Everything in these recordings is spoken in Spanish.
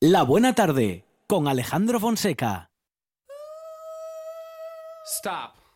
La Buena Tarde con Alejandro Fonseca. Stop.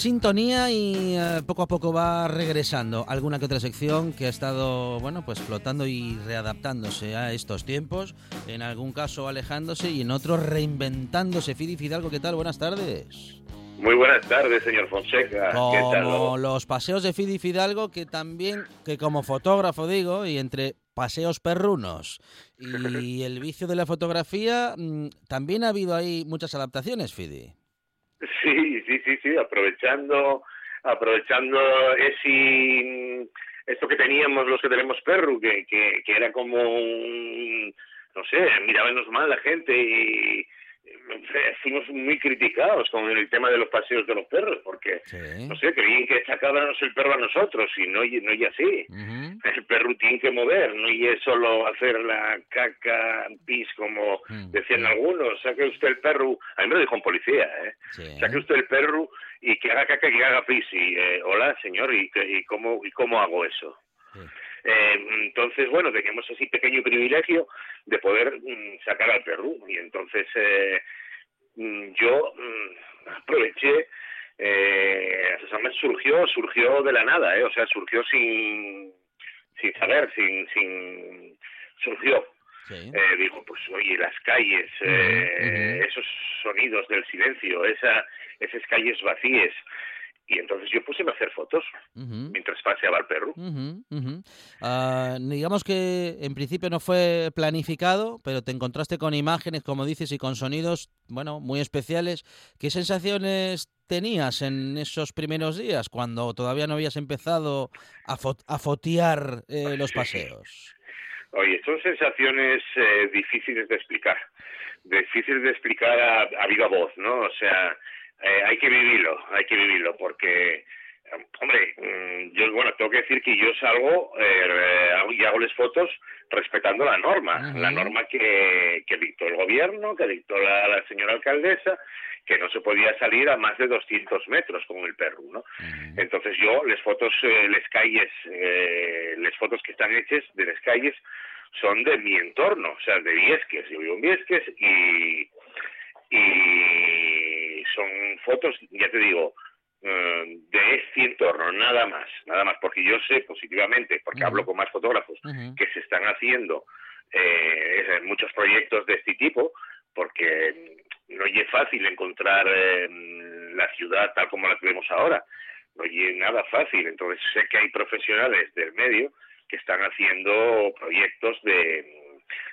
Sintonía y eh, poco a poco va regresando alguna que otra sección que ha estado, bueno, pues flotando y readaptándose a estos tiempos, en algún caso alejándose y en otros reinventándose. Fidi Fidalgo, ¿qué tal? Buenas tardes. Muy buenas tardes, señor Fonseca. ¿Qué tal? Como los paseos de Fidi Fidalgo, que también, que como fotógrafo digo, y entre paseos perrunos y el vicio de la fotografía, mm, también ha habido ahí muchas adaptaciones, Fidi. Sí, sí, sí, sí, aprovechando, aprovechando ese, esto que teníamos los que tenemos perro, que, que, que era como un, no sé, mirábamos mal la gente y fuimos muy criticados con el tema de los paseos de los perros, porque, Sí. no sé, creían que sacábamos el perro a nosotros y no, y- no y así. El perro tiene que mover, no y es solo hacer la caca, pis, como Mm, decían mm. algunos. Saque usted el perro, a mí me lo dijo un policía, ¿eh? Sí. Saque usted el perro y que haga caca y que haga pis. Y, eh, hola, señor, ¿y, y, cómo, ¿y cómo hago eso? Sí. Eh, entonces, bueno, teníamos así pequeño privilegio de poder mm, sacar al perro. Y entonces eh, yo mm, aproveché, eh, me surgió, surgió de la nada, ¿eh? O sea, surgió sin, sin saber, sin, sin, surgió. Sí. Eh, digo, pues oye, las calles, eh, esos sonidos del silencio, esa, esas calles vacías. Y entonces yo puse a hacer fotos Ujú. mientras paseaba el perro. Ujú, ujú. Ah, digamos que en principio no fue planificado, pero te encontraste con imágenes, como dices, y con sonidos, bueno, muy especiales. ¿Qué sensaciones tenías en esos primeros días, cuando todavía no habías empezado a, fo- a fotear eh, los paseos? Oye, son sensaciones eh, difíciles de explicar, difíciles de explicar a, a viva voz, ¿no? O sea, eh, hay que vivirlo, hay que vivirlo, porque, eh, hombre, mm, yo, bueno, tengo que decir que yo salgo eh, y hago las fotos respetando la norma, Ujú. la norma que, que dictó el gobierno, que dictó la, la señora alcaldesa, que no se podía salir a más de 200 metros con el perro, ¿no? Ujú. Entonces yo, las fotos, eh, las calles, las fotos que están hechas de las calles son de mi entorno, o sea, de Viesques. Yo vivo en Viesques y, y son fotos, ya te digo, eh, de este entorno, nada más, nada más, porque yo sé positivamente, porque hablo con más fotógrafos, que se están haciendo eh, muchos proyectos de este tipo, porque no es fácil encontrar eh, la ciudad tal como la tenemos ahora, no es nada fácil, entonces sé que hay profesionales del medio que están haciendo proyectos de...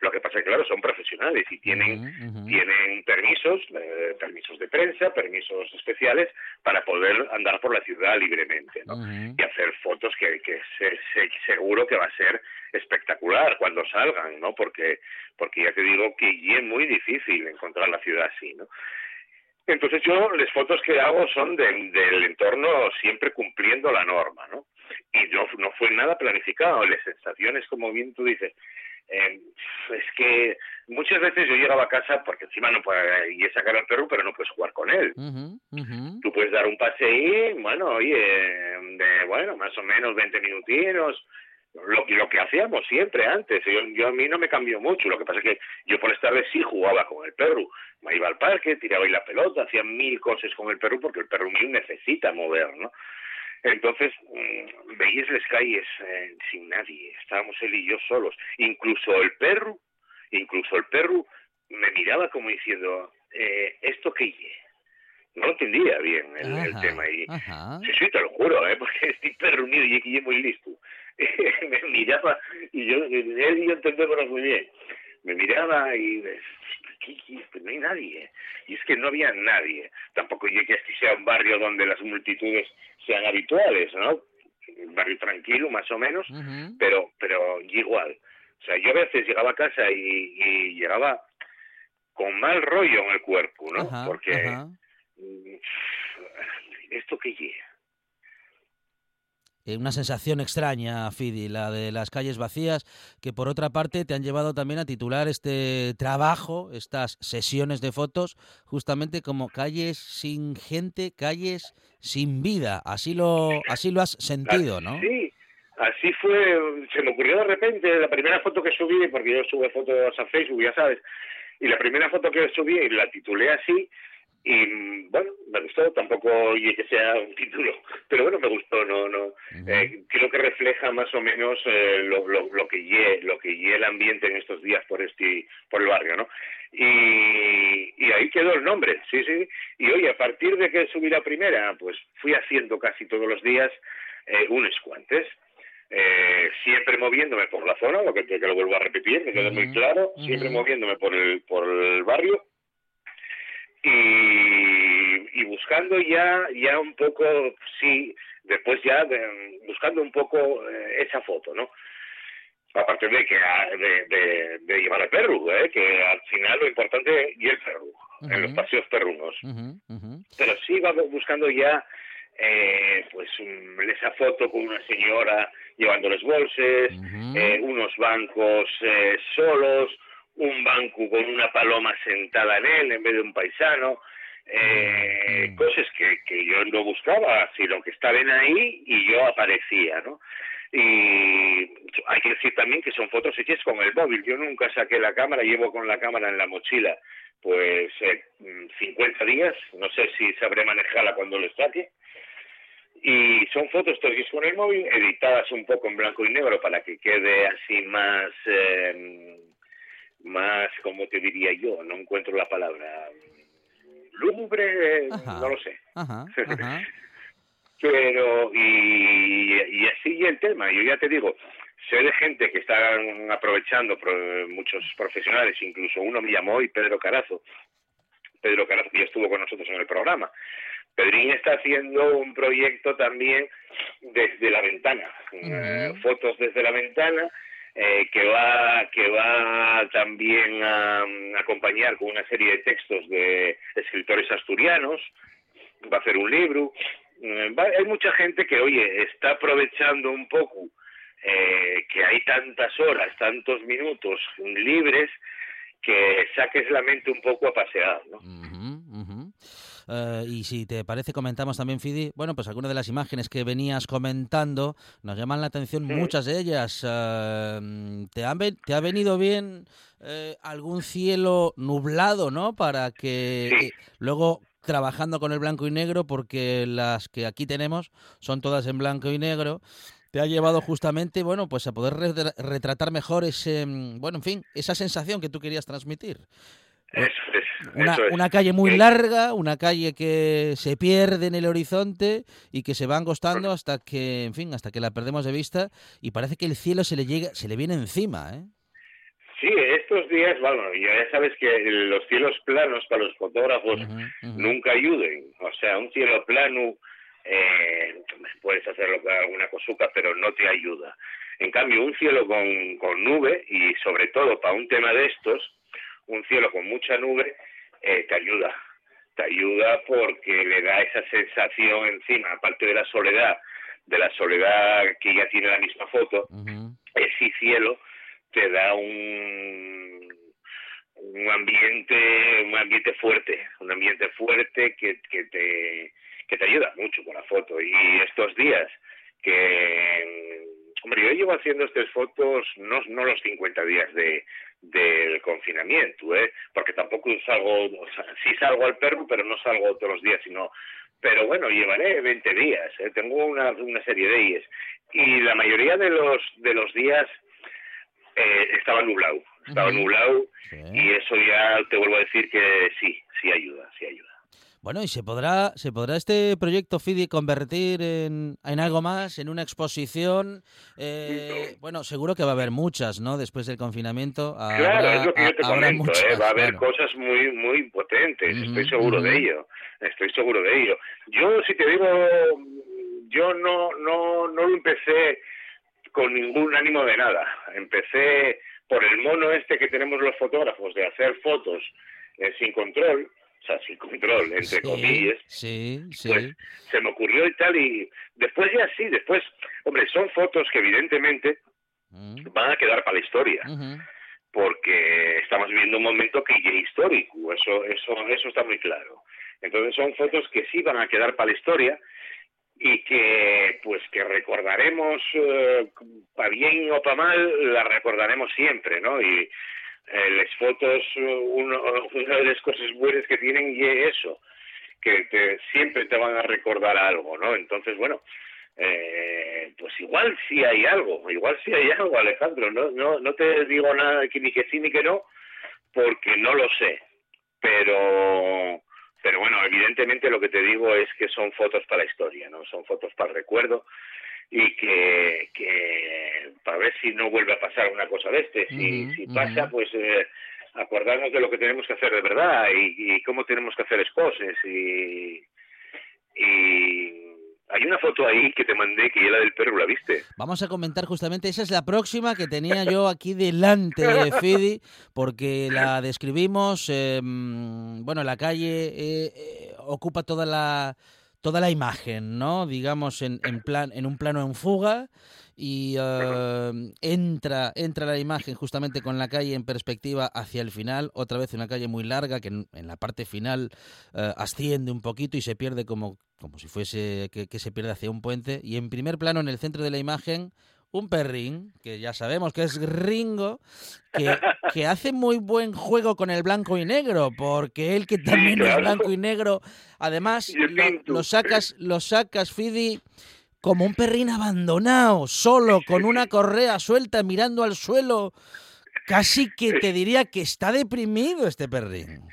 Lo que pasa es que, claro, son profesionales y tienen tienen permisos, eh, permisos de prensa, permisos especiales para poder andar por la ciudad libremente, ¿no? Y hacer fotos que, que se- se- seguro que va a ser espectacular cuando salgan, ¿no? Porque, porque ya te digo que es muy difícil encontrar la ciudad así, ¿no? Entonces yo, las fotos que hago son del- del entorno siempre cumpliendo la norma, ¿no? Y no, no fue nada planificado, las sensaciones, como bien tú dices, eh, es que muchas veces yo llegaba a casa porque encima no y sacar al perro, pero no puedes jugar con él. Ujú. Tú puedes dar un paseí, bueno, oye, de, bueno, más o menos 20 minutinos, lo, lo que hacíamos siempre antes. Yo, yo a mí no me cambió mucho, lo que pasa es que yo por las tardes sí jugaba con el perro. Me iba al parque, tiraba ahí la pelota, hacía mil cosas con el perro porque el perro mío necesita mover, ¿no? Entonces, mm, veías las calles eh, sin nadie, estábamos él y yo solos. Incluso el perro, incluso el perro me miraba como diciendo, eh, ¿esto qué? No lo entendía bien el, tema. Y, ajá. Sí, sí, te lo juro, ¿eh? porque este perro mío y que es muy listo. me miraba y yo, él y yo entendemos muy bien. Me miraba y ¿qué, qué? Pues no hay nadie. Y es que no había nadie. Tampoco llegué a que sea un barrio donde las multitudes sean habituales, ¿no? Un barrio tranquilo, más o menos, pero pero igual. O sea, yo a veces llegaba a casa y, y llegaba con mal rollo en el cuerpo, ¿no? Ajá, Porque ajá. mm, esto que llega. Eh, Una sensación extraña, Fidi, la de las calles vacías, que por otra parte te han llevado también a titular este trabajo, estas sesiones de fotos, justamente como calles sin gente, calles sin vida. Así lo, así lo has sentido, ¿no? Sí, así fue, se me ocurrió de repente la primera foto que subí, porque yo sube fotos a Facebook, ya sabes, y la primera foto que subí la titulé así, y bueno, me gustó, tampoco oye que sea un título, pero bueno, me gustó, no, no, eh, creo que refleja más o menos eh, lo, lo, lo que lle, lo que lle el ambiente en estos días por este, por el barrio, ¿no? Y, y ahí quedó el nombre, sí, sí, y oye, a partir de que subí la primera, pues fui haciendo casi todos los días eh, unos cuantos. Eh, siempre moviéndome por la zona, lo que, que lo vuelvo a repetir, que quede muy Ujú, claro, siempre moviéndome por el, por el barrio y, y buscando ya, ya un poco, sí, después ya de- buscando un poco eh, esa foto, ¿no? Aparte de que ah, de, de, de llevar al perro, ¿eh? que al final lo importante y el perro, en los paseos perrunos pero sí va buscando ya eh, pues mm, esa foto con una señora llevando los bolses, eh, unos bancos eh, solos, un banco con una paloma sentada en él en vez de un paisano, eh, Mm. cosas que, que yo no buscaba, sino que estaban ahí y yo aparecía, ¿no? Y hay que decir también que son fotos hechas con el móvil. Yo nunca saqué la cámara, llevo con la cámara en la mochila pues eh, mm, 50 días, no sé si sabré manejarla cuando lo saque. Y son fotos hechas con el móvil, editadas un poco en blanco y negro para que quede así más, eh, más, como te diría yo, no encuentro la palabra, lúgubre, Ajá. no lo sé Ajá, ajá. pero y, y así el tema yo ya te digo sé de gente que están aprovechando pro- muchos profesionales incluso uno me llamó y Pedro Carazo Pedro Carazo ya estuvo con nosotros en el programa Pedrín está haciendo un proyecto también desde la ventana eh, fotos desde la ventana eh, que va que va también a, acompañar con una serie de textos de escritores asturianos va a hacer un libro. Va- hay mucha gente que, oye, está aprovechando un poco eh, que hay tantas horas, tantos minutos libres, que saques la mente un poco a pasear. Eh, y si te parece, comentamos también, Fidi, bueno, pues algunas de las imágenes que venías comentando nos llaman la atención, muchas de ellas. Eh, ¿te, han ¿Te ha venido bien eh, algún cielo nublado, no? Para que luego trabajando con el blanco y negro, porque las que aquí tenemos son todas en blanco y negro, te ha llevado justamente, bueno, pues a poder re- retratar mejor ese, mm, bueno, en fin, esa sensación que tú querías transmitir. Eso es. Una, eso es. una calle muy Eh, larga, una calle que se pierde en el horizonte y que se va angostando hasta que, en fin, hasta que la perdemos de vista y parece que el cielo se le llega, se le viene encima, ¿eh? Sí, estos días, bueno, ya sabes que los cielos planos para los fotógrafos nunca ayuden. O sea, un cielo plano, eh, puedes hacerlo con alguna cosuca, pero no te ayuda. En cambio, un cielo con, con nube, y sobre todo para un tema de estos, un cielo con mucha nube, eh, te ayuda. Te ayuda porque le da esa sensación encima, aparte de la soledad, de la soledad que ya tiene la misma foto, ese cielo te da un un ambiente un ambiente fuerte un ambiente fuerte que, que te que te ayuda mucho con la foto y estos días que hombre yo llevo haciendo estas fotos no no los 50 días de del confinamiento eh porque tampoco salgo o sea, sí salgo al perro pero no salgo todos los días sino pero bueno llevaré 20 días eh, tengo una una serie de ellos y la mayoría de los de los días eh, estaba nublado estaba nublado Sí. y eso ya te vuelvo a decir que sí, sí ayuda, sí ayuda. Bueno, ¿y se podrá, se podrá este proyecto FIDI convertir en, en algo más, en una exposición? Eh, bueno, seguro que va a haber muchas, ¿no? Después del confinamiento. claro, habrá- es lo que yo te ha- habrá comento, muchas, ¿eh? va a haber claro. cosas muy muy potentes, estoy seguro de ello, estoy seguro de ello. Yo, si te digo, yo no, no, no lo empecé con ningún ánimo de nada, empecé por el mono este que tenemos los fotógrafos de hacer fotos eh, sin control, o sea, sin control, entre Sí, comillas, Sí, sí. pues se me ocurrió y tal y después ya sí, después, hombre, son fotos que evidentemente Mm, van a quedar para la historia, porque estamos viviendo un momento que ya es histórico, eso, eso, eso está muy claro. Entonces son fotos que sí van a quedar para la historia y que pues que recordaremos eh, para bien o para mal las recordaremos siempre, ¿no? Y eh, las fotos eh, uno, una de las cosas buenas que tienen y es eso, que te, siempre te van a recordar algo, ¿no? Entonces bueno, eh, pues igual sí hay algo, igual sí hay algo, Alejandro. No, no, no te digo nada que ni que sí ni que no, porque no lo sé. Pero, pero bueno, evidentemente lo que te digo es que son fotos para la historia, no son fotos para el recuerdo y que, que para ver si no vuelve a pasar una cosa de este. Si, si pasa, pues eh, acordarnos de lo que tenemos que hacer de verdad y, y cómo tenemos que hacer las cosas y y hay una foto ahí que te mandé que la del perro, ¿la viste? Vamos a comentar justamente, esa es la próxima que tenía yo aquí delante de Fidi, porque la describimos, eh, bueno, la calle eh, eh, ocupa toda la toda la imagen, ¿no? Digamos en, en plan en un plano en fuga y eh, entra entra la imagen justamente con la calle en perspectiva hacia el final, otra vez una calle muy larga que en, la parte final eh, asciende un poquito y se pierde como como si fuese que, que se pierde hacia un puente y en primer plano en el centro de la imagen un perrín, que ya sabemos que es Ringo, que, que hace muy buen juego con el blanco y negro, porque él que también es claro. blanco y negro, además lo, sacas, lo sacas, Fidi, como un perrín abandonado, solo, con una correa suelta, mirando al suelo. Casi que te diría que está deprimido este perrín.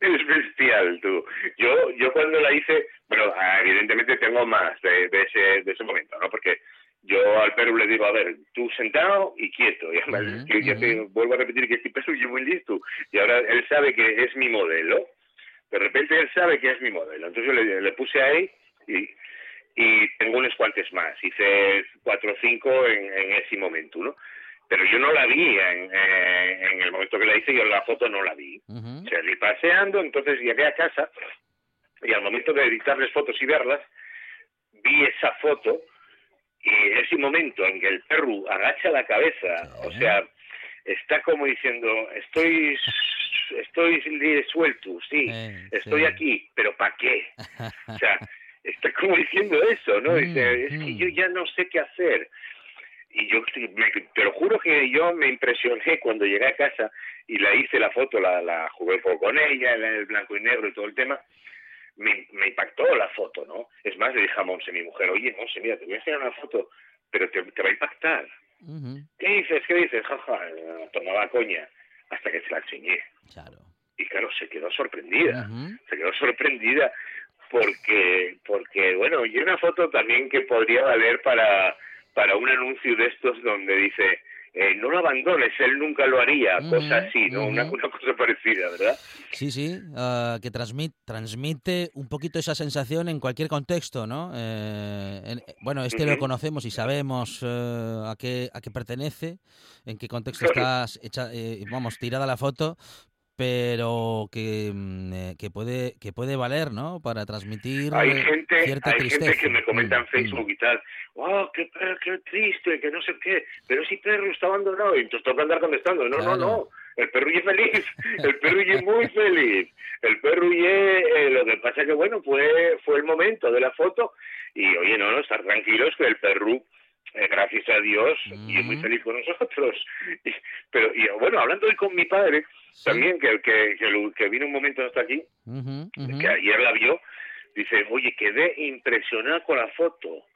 Es bestial, tú. Yo, yo cuando la hice, bueno, ah, evidentemente tengo más de, de ese, de ese momento, ¿no? Porque yo al perro le digo, a ver, tú sentado y quieto. Y además, ya te vuelvo a repetir que este perro es muy listo. Y ahora él sabe que es mi modelo. De repente él sabe que es mi modelo. Entonces yo le, le puse ahí y, y tengo unos cuantos más. Hice cuatro o cinco en, en ese momento, ¿no? Pero yo no la vi en, eh, en el momento que la hice, yo la foto no la vi. Ujú. Salí paseando, entonces llegué a casa y al momento de editarles fotos y verlas, vi esa foto y ese momento en que el perro agacha la cabeza, o sea, está como diciendo, estoy estoy suelto, sí, Eh, estoy sí. aquí, pero ¿para qué? O sea, está como diciendo eso, ¿no? Dice, es que Mm, yo ya no sé qué hacer. Y yo me- te lo juro que yo me impresioné cuando llegué a casa y la hice la foto, la, la jugué un poco con ella, el blanco y negro y todo el tema. Me, me impactó la foto, ¿no? Es más, le dije a Monse, mi mujer, oye, Monse, mira, te voy a enseñar una foto, pero te, te va a impactar. ¿Qué dices? ¿Qué dices? Jaja, eh, tomaba coña hasta que se la enseñé. Claro. Y claro, se quedó sorprendida se quedó sorprendida porque porque bueno y una foto también que podría valer para para un anuncio de estos donde dice eh, no lo abandones él nunca lo haría Ujú, cosa así no una, cosa parecida verdad Sí, sí, ah, que transmit, transmite un poquito esa sensación en cualquier contexto, ¿no? Eh, en- bueno, este lo conocemos y sabemos eh, a, qué, a qué pertenece, en qué contexto estás hecha, eh, vamos, tirada la foto, pero que, mm, eh, que puede que puede valer, ¿no? Para transmitir Hay gente, cierta hay tristeza. gente que me comenta Mm, en Facebook y tal, oh, qué, per- qué triste, que no sé qué, pero si perro está abandonado, y entonces toca andar contestando, no, Claro. no, no, el perro es feliz, el perro es muy feliz, el perro eh, lo que pasa que bueno, fue, fue el momento de la foto, y oye, no, no, estar tranquilos que el perro, eh, gracias a Dios, y es muy Mm. feliz con nosotros. Y- pero, y bueno, hablando hoy con mi padre, Sí. también, que, que, que, que vino un momento hasta aquí, que ayer la vio, dice, oye, quedé impresionado con la foto.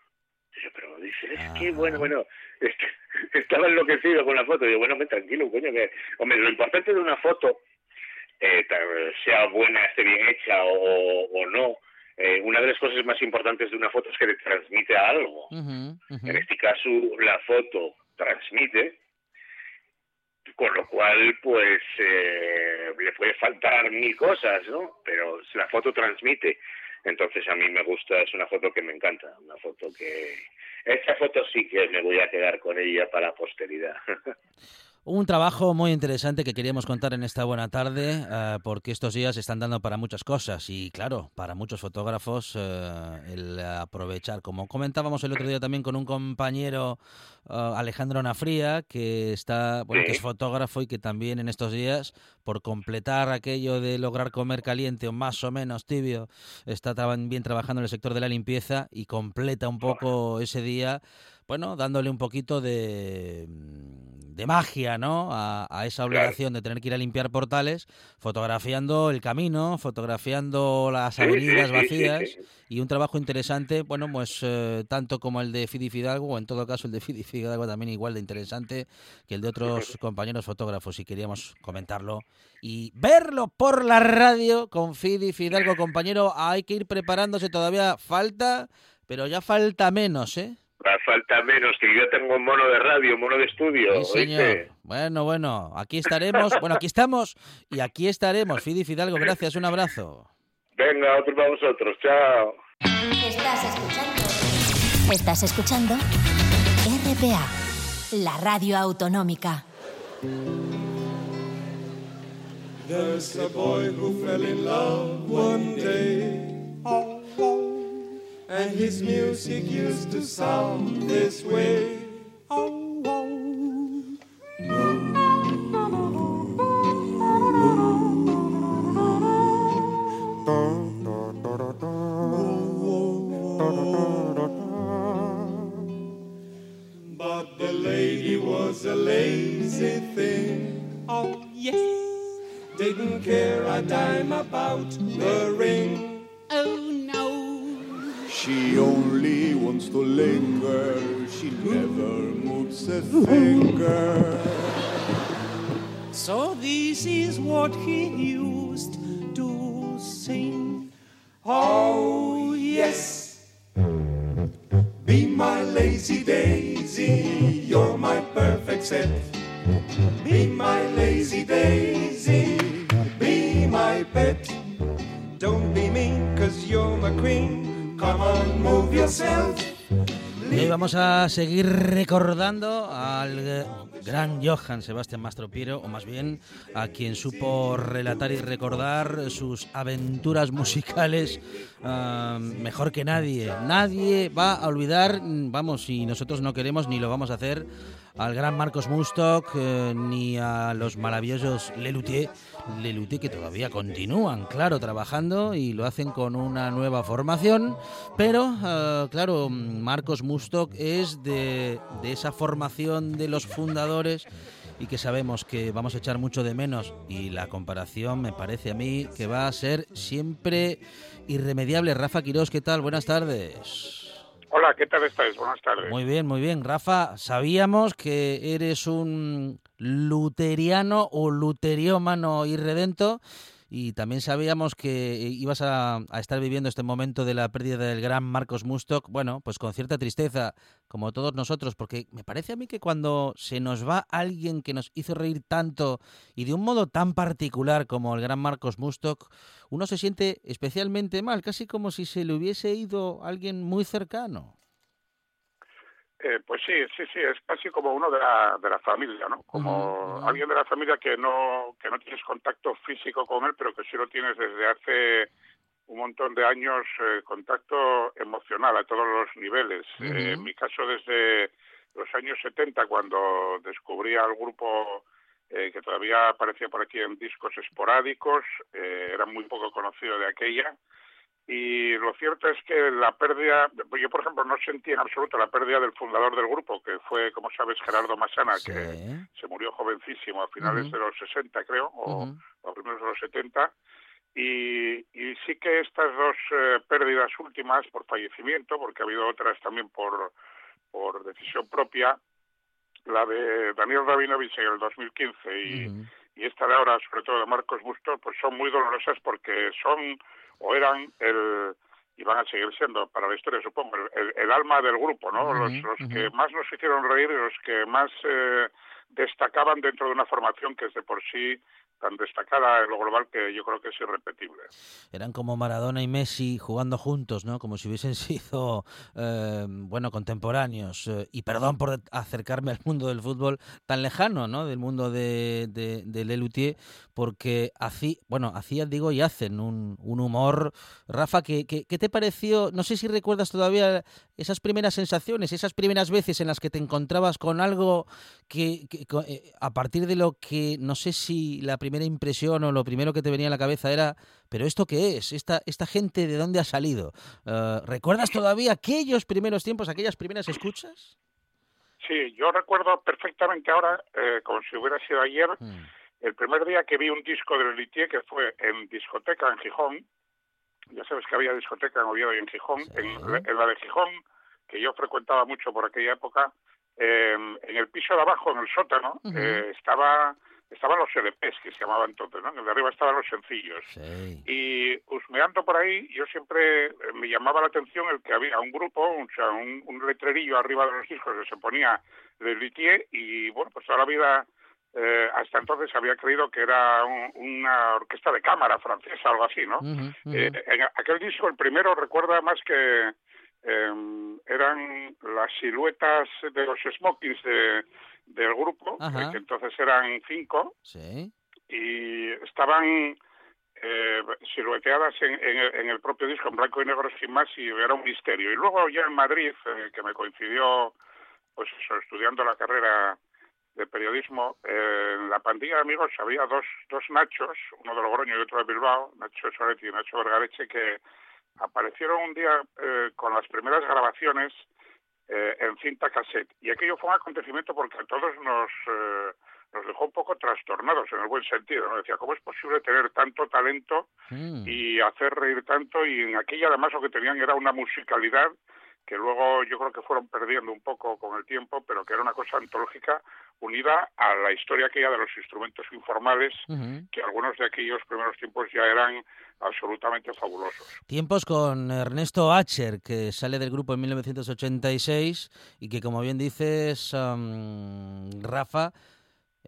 Dice, pero dice, es que, bueno, bueno, es que estaba enloquecido con la foto. Digo, bueno, me tranquilo, coño, que, hombre, lo importante de una foto, eh, sea buena, esté bien hecha o, o no, eh, una de las cosas más importantes de una foto es que te transmite algo. En este caso, la foto transmite, con lo cual, pues, eh, le puede faltar mil cosas, ¿no? Pero la foto transmite. Entonces, a mí me gusta, es una foto que me encanta, una foto que... Esta foto sí que me voy a quedar con ella para la posteridad. Un trabajo muy interesante que queríamos contar en esta buena tarde, eh, porque estos días están dando para muchas cosas y, claro, para muchos fotógrafos eh, el aprovechar, como comentábamos el otro día también con un compañero, eh, Alejandro Nafría, que está, bueno, que es fotógrafo y que también en estos días, por completar aquello de lograr comer caliente o más o menos tibio, está también trabajando en el sector de la limpieza y completa un poco ese día bueno, dándole un poquito de, de magia, ¿no? A, a esa obligación de tener que ir a limpiar portales, fotografiando el camino, fotografiando las Sí, avenidas sí, vacías sí. y un trabajo interesante, bueno, pues eh, tanto como el de Fidi Fidalgo, o en todo caso el de Fidi Fidalgo también igual de interesante que el de otros compañeros fotógrafos y queríamos comentarlo y verlo por la radio con Fidi Fidalgo, compañero, hay que ir preparándose todavía, falta, pero ya falta menos, ¿eh? Va, falta menos, que yo tengo un mono de radio, mono de estudio, Sí, señor. ¿oíste? Bueno, bueno, aquí estaremos. Bueno, aquí estamos y aquí estaremos. Fidi Fidalgo, gracias, un abrazo. Venga, otro para vosotros, chao. Estás escuchando. Estás escuchando RPA, la radio autonómica. There's a boy who fell in love one day. And his music used to sound this way. To linger. She never moves a finger. So this is what he used a seguir recordando al eh, gran Johann Sebastián Mastropiero, o más bien a quien supo relatar y recordar sus aventuras musicales ah, mejor que nadie. Nadie va a olvidar, vamos, si nosotros no queremos ni lo vamos a hacer, al gran Marcos Mustok eh, ni a los maravillosos Lelutier, Lelutier que todavía continúan, claro, trabajando y lo hacen con una nueva formación, pero eh, claro, Marcos Mustok es de, de esa formación de los fundadores y que sabemos que vamos a echar mucho de menos y la comparación me parece a mí que va a ser siempre irremediable. Rafa Quirós, ¿qué tal? Buenas tardes. Hola, ¿qué tal estáis? Buenas tardes. Muy bien, muy bien. Rafa, sabíamos que eres un luteriano o luteriómano irredento y también sabíamos que ibas a, a estar viviendo este momento de la pérdida del gran Marcos Mustok, bueno, pues con cierta tristeza, como todos nosotros, porque me parece a mí que cuando se nos va alguien que nos hizo reír tanto y de un modo tan particular como el gran Marcos Mustok, uno se siente especialmente mal, casi como si se le hubiese ido alguien muy cercano. Eh, pues sí, sí, sí, es casi como uno de la, de la familia, ¿no? Como alguien de la familia que no, que no tienes contacto físico con él, pero que sí lo tienes desde hace un montón de años, eh, contacto emocional a todos los niveles. Eh, en mi caso, desde los años 70, cuando descubrí al grupo eh, que todavía aparecía por aquí en discos esporádicos, era muy poco conocido de aquella, y lo cierto es que la pérdida, yo por ejemplo no sentí en absoluto la pérdida del fundador del grupo, que fue, como sabes, Gerardo Masana, Sí. que se murió jovencísimo a finales de los 60, creo, o Ujú. a primeros de los 70. Y, y sí que estas dos eh, pérdidas últimas por fallecimiento, porque ha habido otras también por, por decisión propia, la de Daniel Rabinovich en el 2015 y, Ujú. y esta de ahora, sobre todo de Marcos Bustos, pues son muy dolorosas porque son o eran el y van a seguir siendo para la historia, supongo, el, alma del grupo, ¿no? los que más nos hicieron reír y los que más eh, destacaban dentro de una formación que es de por sí tan destacada en lo global que yo creo que es irrepetible. Eran como Maradona y Messi jugando juntos, ¿no? Como si hubiesen sido, eh, bueno, contemporáneos. Eh, y perdón por acercarme al mundo del fútbol tan lejano, ¿no? Del mundo de, de, de Lelutier, porque hacía, bueno, hacían, digo, y hacen un, un humor. Rafa, ¿qué, qué, qué te pareció? No sé si recuerdas todavía esas primeras sensaciones, esas primeras veces en las que te encontrabas con algo que, eh, a partir de lo que no sé si la primera impresión o lo primero que te venía a la cabeza era, pero esto qué es, esta esta gente de dónde ha salido. Eh, ¿Recuerdas todavía aquellos primeros tiempos, aquellas primeras escuchas? Sí, yo recuerdo perfectamente ahora, eh, como si hubiera sido ayer, Mm, el primer día que vi un disco de Lelutier que fue en discoteca en Gijón, ya sabes que había discoteca en Oviedo y en Gijón, Sí. en, la- en la de Gijón, que yo frecuentaba mucho por aquella época, eh, en el piso de abajo, en el sótano, eh, estaba estaban los LPs, que se llamaban entonces, ¿no? En el de arriba estaban los sencillos. sí. Y husmeando por ahí, yo siempre eh, me llamaba la atención el que había un grupo, o sea, un, un letrerillo arriba de los discos que se ponía de Luthier y bueno, pues toda la vida eh, hasta entonces había creído que era un- una orquesta de cámara francesa, algo así, ¿no? Eh, en aquel disco, el primero, recuerda más que eh, eran las siluetas de los smokings de, del grupo, eh, que entonces eran cinco, sí. y estaban eh, silueteadas en, en el, en el propio disco en blanco y negro sin más y era un misterio. Y luego ya en Madrid, eh, que me coincidió, pues eso, estudiando la carrera de periodismo, eh, en la pandilla de amigos había dos, dos Nachos, uno de Logroño y otro de Bilbao, Nacho Soretti y Nacho Vergareche, que aparecieron un día eh, con las primeras grabaciones eh, en cinta cassette. Y aquello fue un acontecimiento porque a todos nos, eh, nos dejó un poco trastornados en el buen sentido. ¿no? Decía, ¿cómo es posible tener tanto talento Mm. y hacer reír tanto? Y en aquella además lo que tenían era una musicalidad que luego yo creo que fueron perdiendo un poco con el tiempo, pero que era una cosa antológica unida a la historia aquella de los instrumentos informales, que algunos de aquellos primeros tiempos ya eran absolutamente fabulosos. Tiempos con Ernesto Acher, que sale del grupo en 1986 y que, como bien dices, am, Rafa,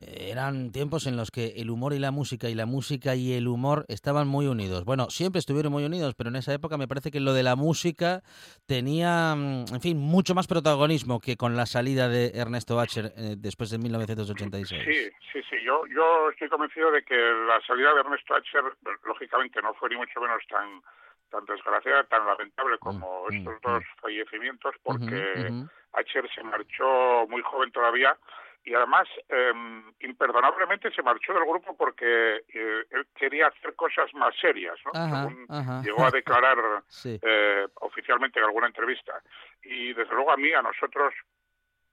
eran tiempos en los que el humor y la música y la música y el humor estaban muy unidos. Bueno, siempre estuvieron muy unidos, pero en esa época me parece que lo de la música tenía, mm, en fin, mucho más protagonismo que con la salida de Ernesto Acher eh, después de 1986. Sí, sí, sí. Yo, yo estoy convencido de que la salida de Ernesto Acher, lógicamente, no fue ni mucho menos tan tan desgraciada, tan lamentable como Mm, estos mm, dos mm. fallecimientos, porque ujú. Acher se marchó muy joven todavía y además eh, imperdonablemente se marchó del grupo porque eh, él quería hacer cosas más serias, ¿no? Ajá, Según ajá. llegó a declarar Sí. eh, oficialmente en alguna entrevista. Y desde luego a mí, a nosotros,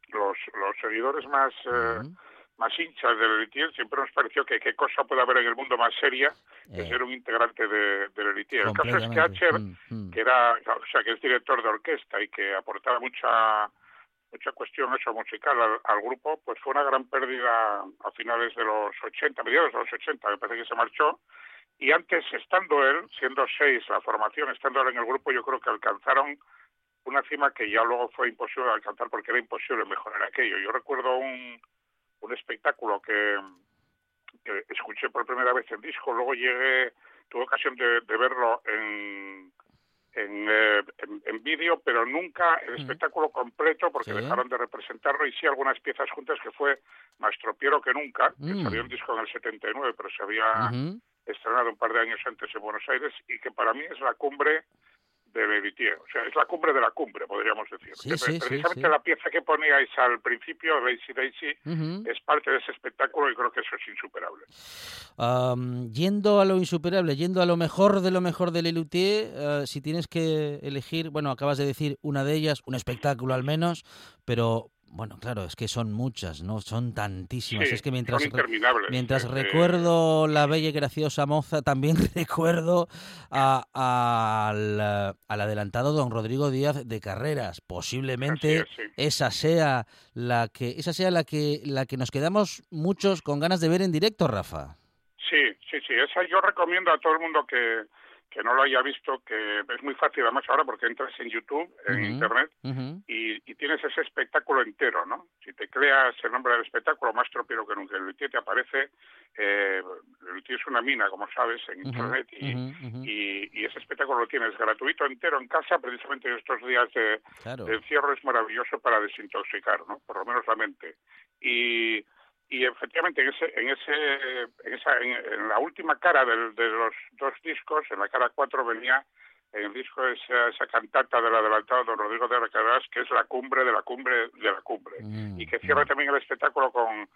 los, los seguidores más, Ujú. más hinchas del Elitier, siempre nos pareció que qué cosa puede haber en el mundo más seria que Eh, ser un integrante de, del Elitier. El caso es que. Acher, Mm, mm. que era, o sea, que es director de orquesta y que aportaba mucha mucha cuestión eso musical al, al grupo, pues fue una gran pérdida a finales de los 80, mediados de los 80, me parece que se marchó. Y antes, estando él, siendo seis la formación, estando él en el grupo, yo creo que alcanzaron una cima que ya luego fue imposible alcanzar porque era imposible mejorar aquello. Yo recuerdo un, un espectáculo que, que escuché por primera vez en disco, luego llegué, tuve ocasión de, de verlo en, en, eh, en, en vídeo, pero nunca el espectáculo completo porque Sí. dejaron de representarlo y sí algunas piezas juntas que fue Más tropiero que nunca, que Mm. salió un disco en el 79, pero se había estrenado un par de años antes en Buenos Aires y que para mí es la cumbre de Lelutier, o sea, es la cumbre de la cumbre, podríamos decir. Sí, sí, precisamente sí. la pieza que poníais al principio, Daisy, Ujú. es parte de ese espectáculo y creo que eso es insuperable. Am, yendo a lo insuperable, yendo a lo mejor de lo mejor de Lelutier, eh, si tienes que elegir, bueno, acabas de decir una de ellas, un espectáculo al menos, pero bueno, claro, es que son muchas, ¿no? Son tantísimas. Sí, es que mientras, mientras Eh, recuerdo la bella y graciosa moza, también recuerdo a- al, al adelantado don Rodrigo Díaz de Carreras. Posiblemente Así es, sí. esa sea la que, esa sea la que, la que nos quedamos muchos con ganas de ver en directo, Rafa. Sí, sí, sí. Esa yo recomiendo a todo el mundo que, que no lo haya visto, que es muy fácil además ahora porque entras en YouTube, en. Internet, y, y tienes ese espectáculo entero, ¿no? Si te creas el nombre del espectáculo, más tropiero que nunca, el Luthier te aparece, eh, el Luthier es una mina, como sabes, en Internet, y, y ese espectáculo lo tienes gratuito entero en casa, precisamente en estos días de, Claro. de encierro es maravilloso para desintoxicar, ¿no? Por lo menos la mente. Y, y efectivamente en ese, en ese, en esa, en, la última cara del- de los dos discos, en la cara 4 venía en el disco esa, esa cantata del adelantado don Rodrigo de Recargas, que es la cumbre de la cumbre de la cumbre Mm, y que cierra mm. también el espectáculo con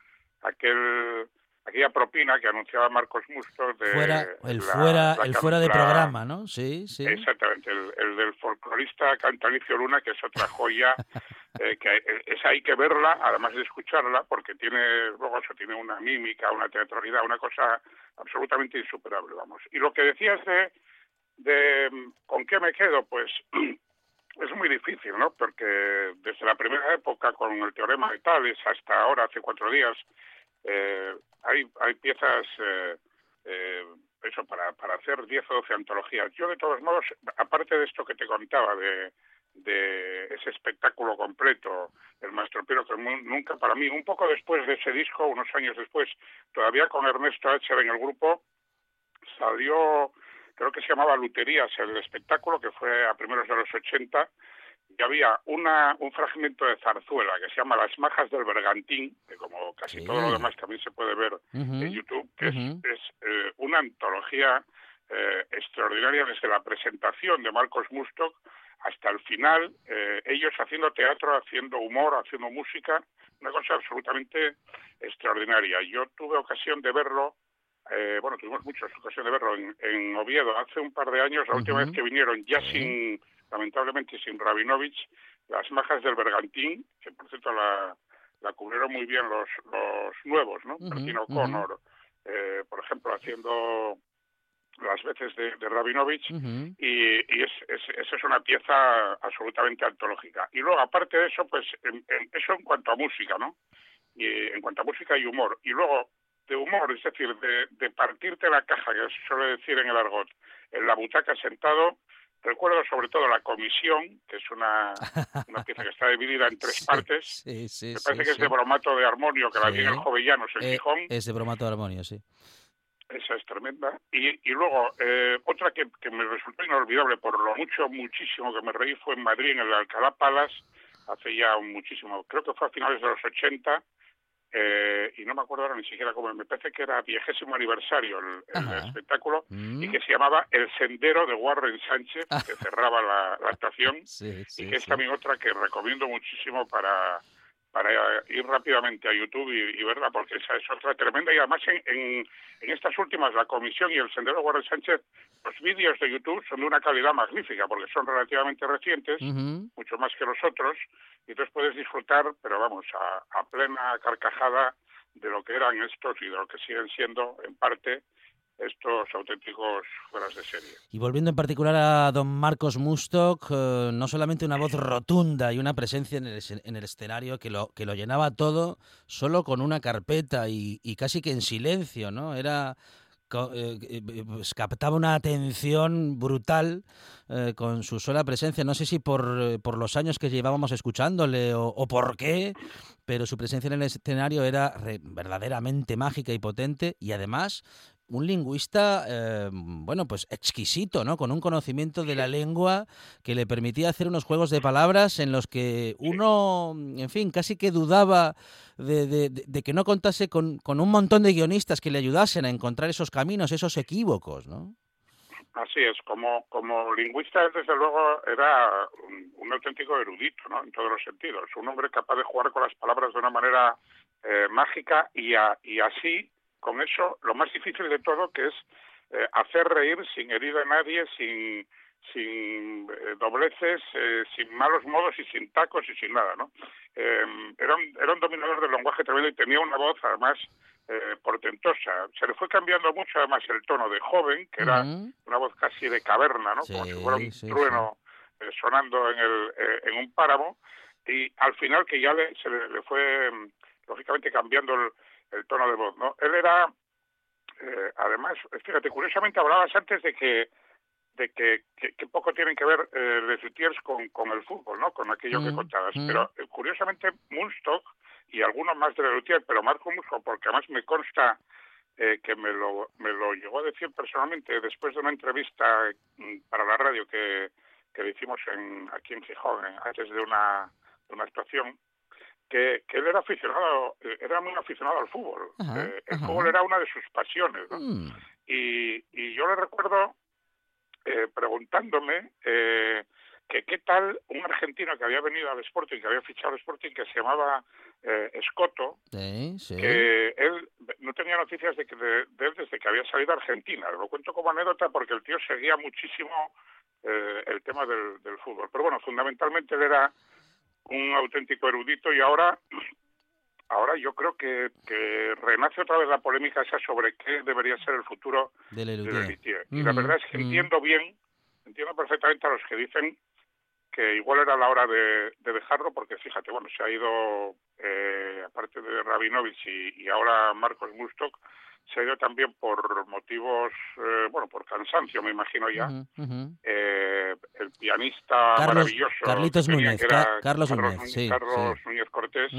aquel aquella propina que anunciaba Marcos Mustos de Fuera, el la- fuera, la el fuera de la- programa, ¿no? Sí, sí. Exactamente, el, el del folclorista Cantalicio Luna, que es otra joya, eh, que eh, esa hay que verla, además de escucharla, porque tiene, luego eso tiene una mímica, una teatralidad, una cosa absolutamente insuperable, vamos. Y lo que decías de, de con qué me quedo, pues es muy difícil, ¿no? Porque desde la primera época, con el teorema de Tales, hasta ahora, hace cuatro días, eh, hay, hay piezas, eh, eh, eso, para, para hacer 10 o 12 antologías. Yo, de todos modos, aparte de esto que te contaba, de, de ese espectáculo completo, el Maestro Piero, que nunca para mí, un poco después de ese disco, unos años después, todavía con Ernesto H. en el grupo, salió, creo que se llamaba Luterías, el espectáculo, que fue a primeros de los 80, y había una, un fragmento de zarzuela que se llama Las Majas del Bergantín, que como casi Sí. todo lo demás también se puede ver en YouTube, que es- eh, una antología eh, extraordinaria desde la presentación de Marcos Mustok hasta el final, eh, ellos haciendo teatro, haciendo humor, haciendo música, una cosa absolutamente extraordinaria. Yo tuve ocasión de verlo, eh, bueno, tuvimos muchas ocasión de verlo en, en Oviedo hace un par de años, la última vez que vinieron ya sin, lamentablemente sin Rabinovich, las majas del Bergantín, que por cierto la, la cubrieron muy bien los, los nuevos, ¿no? Bertino ujú. Connor, eh, por ejemplo, haciendo las veces de, de Rabinovich, y, y es, es, esa es una pieza absolutamente antológica. Y luego, aparte de eso, pues en- en- eso en cuanto a música, ¿no? Y en cuanto a música y humor. Y luego, de humor, es decir, de, de partirte la caja, que se suele decir en el argot, en la butaca sentado, recuerdo sobre todo la comisión, que es una, una pieza que está dividida en tres Sí, partes. Sí, sí, Me parece que es de bromato de armonio, que la tiene el Jovellanos en Eh, Gijón. es de bromato de armonio, sí. Esa es tremenda. Y, y luego, eh, otra que, que me resultó inolvidable por lo mucho, muchísimo que me reí fue en Madrid, en el Alcalá Palace, hace ya muchísimo, creo que fue a finales de los 80, eh, y no me acuerdo ahora ni siquiera cómo, me parece que era vigésimo aniversario el, espectáculo, Mm. y que se llamaba El Sendero de Warren Sánchez, que cerraba la, la actuación, Sí, sí, y que es sí. también otra que recomiendo muchísimo para para ir rápidamente a YouTube y, y verla, porque esa es otra tremenda. Y además, en, en, en estas últimas, la Comisión y el Sendero Guardia Sánchez, los vídeos de YouTube son de una calidad magnífica, porque son relativamente recientes, mucho más que los otros, y entonces puedes disfrutar, pero vamos, a, a plena carcajada de lo que eran estos y de lo que siguen siendo, en parte, estos auténticos fueras de serie. Y volviendo en particular a don Marcos Mustok, eh, no solamente una voz rotunda y una presencia en el, en el escenario que lo, que lo llenaba todo solo con una carpeta y, y casi que en silencio, ¿no? Era eh, eh, pues captaba una atención brutal con su sola presencia. No sé si por, por los años que llevábamos escuchándole o, o por qué, pero su presencia en el escenario era re- verdaderamente mágica y potente y además un lingüista, eh, bueno, pues exquisito, ¿no? Con un conocimiento de la lengua que le permitía hacer unos juegos de palabras en los que uno, en fin, casi que dudaba de, de- de- que no contase con, con un montón de guionistas que le ayudasen a encontrar esos caminos, esos equívocos, ¿no? Así es, como, como lingüista, él, desde luego, era un, un auténtico erudito, ¿no? En todos los sentidos. Un hombre capaz de jugar con las palabras de una manera eh, mágica y, a- y así, con eso, lo más difícil de todo, que es eh, hacer reír sin herir a nadie, sin, sin eh, dobleces, eh, sin malos modos y sin tacos y sin nada, ¿no? Eh, era, un, era un dominador del lenguaje tremendo y tenía una voz, además, eh, portentosa. Se le fue cambiando mucho, además, el tono de joven, que era una voz casi de caverna, ¿no? Sí, Como si fuera un sí, trueno sonando en, el, eh, en un páramo. Y al final que ya le, se le, le fue, mm, lógicamente, cambiando el, el tono de voz, ¿no? Él era, eh, además, fíjate, curiosamente hablabas antes de que de que, que, que poco tienen que ver eh, Les Luthiers con, con el fútbol, ¿no? Con aquello que Mm, contabas. mm. Pero eh, curiosamente Munstock y algunos más de Les Luthiers, pero Marco Munstock, porque además me consta eh, que me lo, me lo llegó a decir personalmente después de una entrevista mm, para la radio que, que le hicimos en, aquí en Gijón, eh, antes de una, de una actuación, que, que él era aficionado, eh, era muy aficionado al fútbol. Ajá, Eh, el ajá. fútbol era una de sus pasiones, ¿no? Mm. y, y yo le recuerdo eh, preguntándome eh, que qué tal un argentino que había venido al Sporting, que había fichado al Sporting, que se llamaba eh, Escoto, Sí, sí. que él no tenía noticias de, que de, de él desde que había salido a Argentina. Lo cuento como anécdota porque el tío seguía muchísimo eh, el tema del, del fútbol. Pero bueno, fundamentalmente él era un auténtico erudito y ahora ahora yo creo que, que renace otra vez la polémica esa sobre qué debería ser el futuro Del de Lelutier. Y la verdad es que entiendo bien, entiendo perfectamente a los que dicen que igual era la hora de, de dejarlo, porque fíjate, bueno, se ha ido, eh, aparte de Rabinovich y, y ahora Marcos Mustok, se ha ido también por motivos, eh, bueno, por cansancio, me imagino ya. Eh, el pianista Carlos- maravilloso. Carlitos Núñez, Carlos Núñez, Núñez- sí, Carlos sí. Núñez Cortés,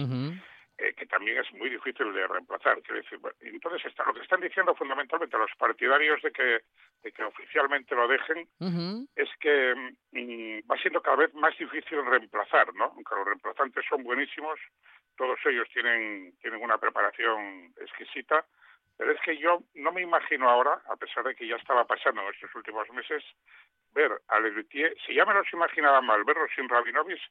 eh, que también es muy difícil de reemplazar. Decir, entonces está, lo que están diciendo fundamentalmente los partidarios de que, de que oficialmente lo dejen es que mm, va siendo cada vez más difícil reemplazar, ¿no? Aunque los reemplazantes son buenísimos, todos ellos tienen, tienen una preparación exquisita, pero es que yo no me imagino ahora, a pesar de que ya estaba pasando en estos últimos meses, ver a Lelutier, si ya me los imaginaba mal, verlo sin Rabinovich,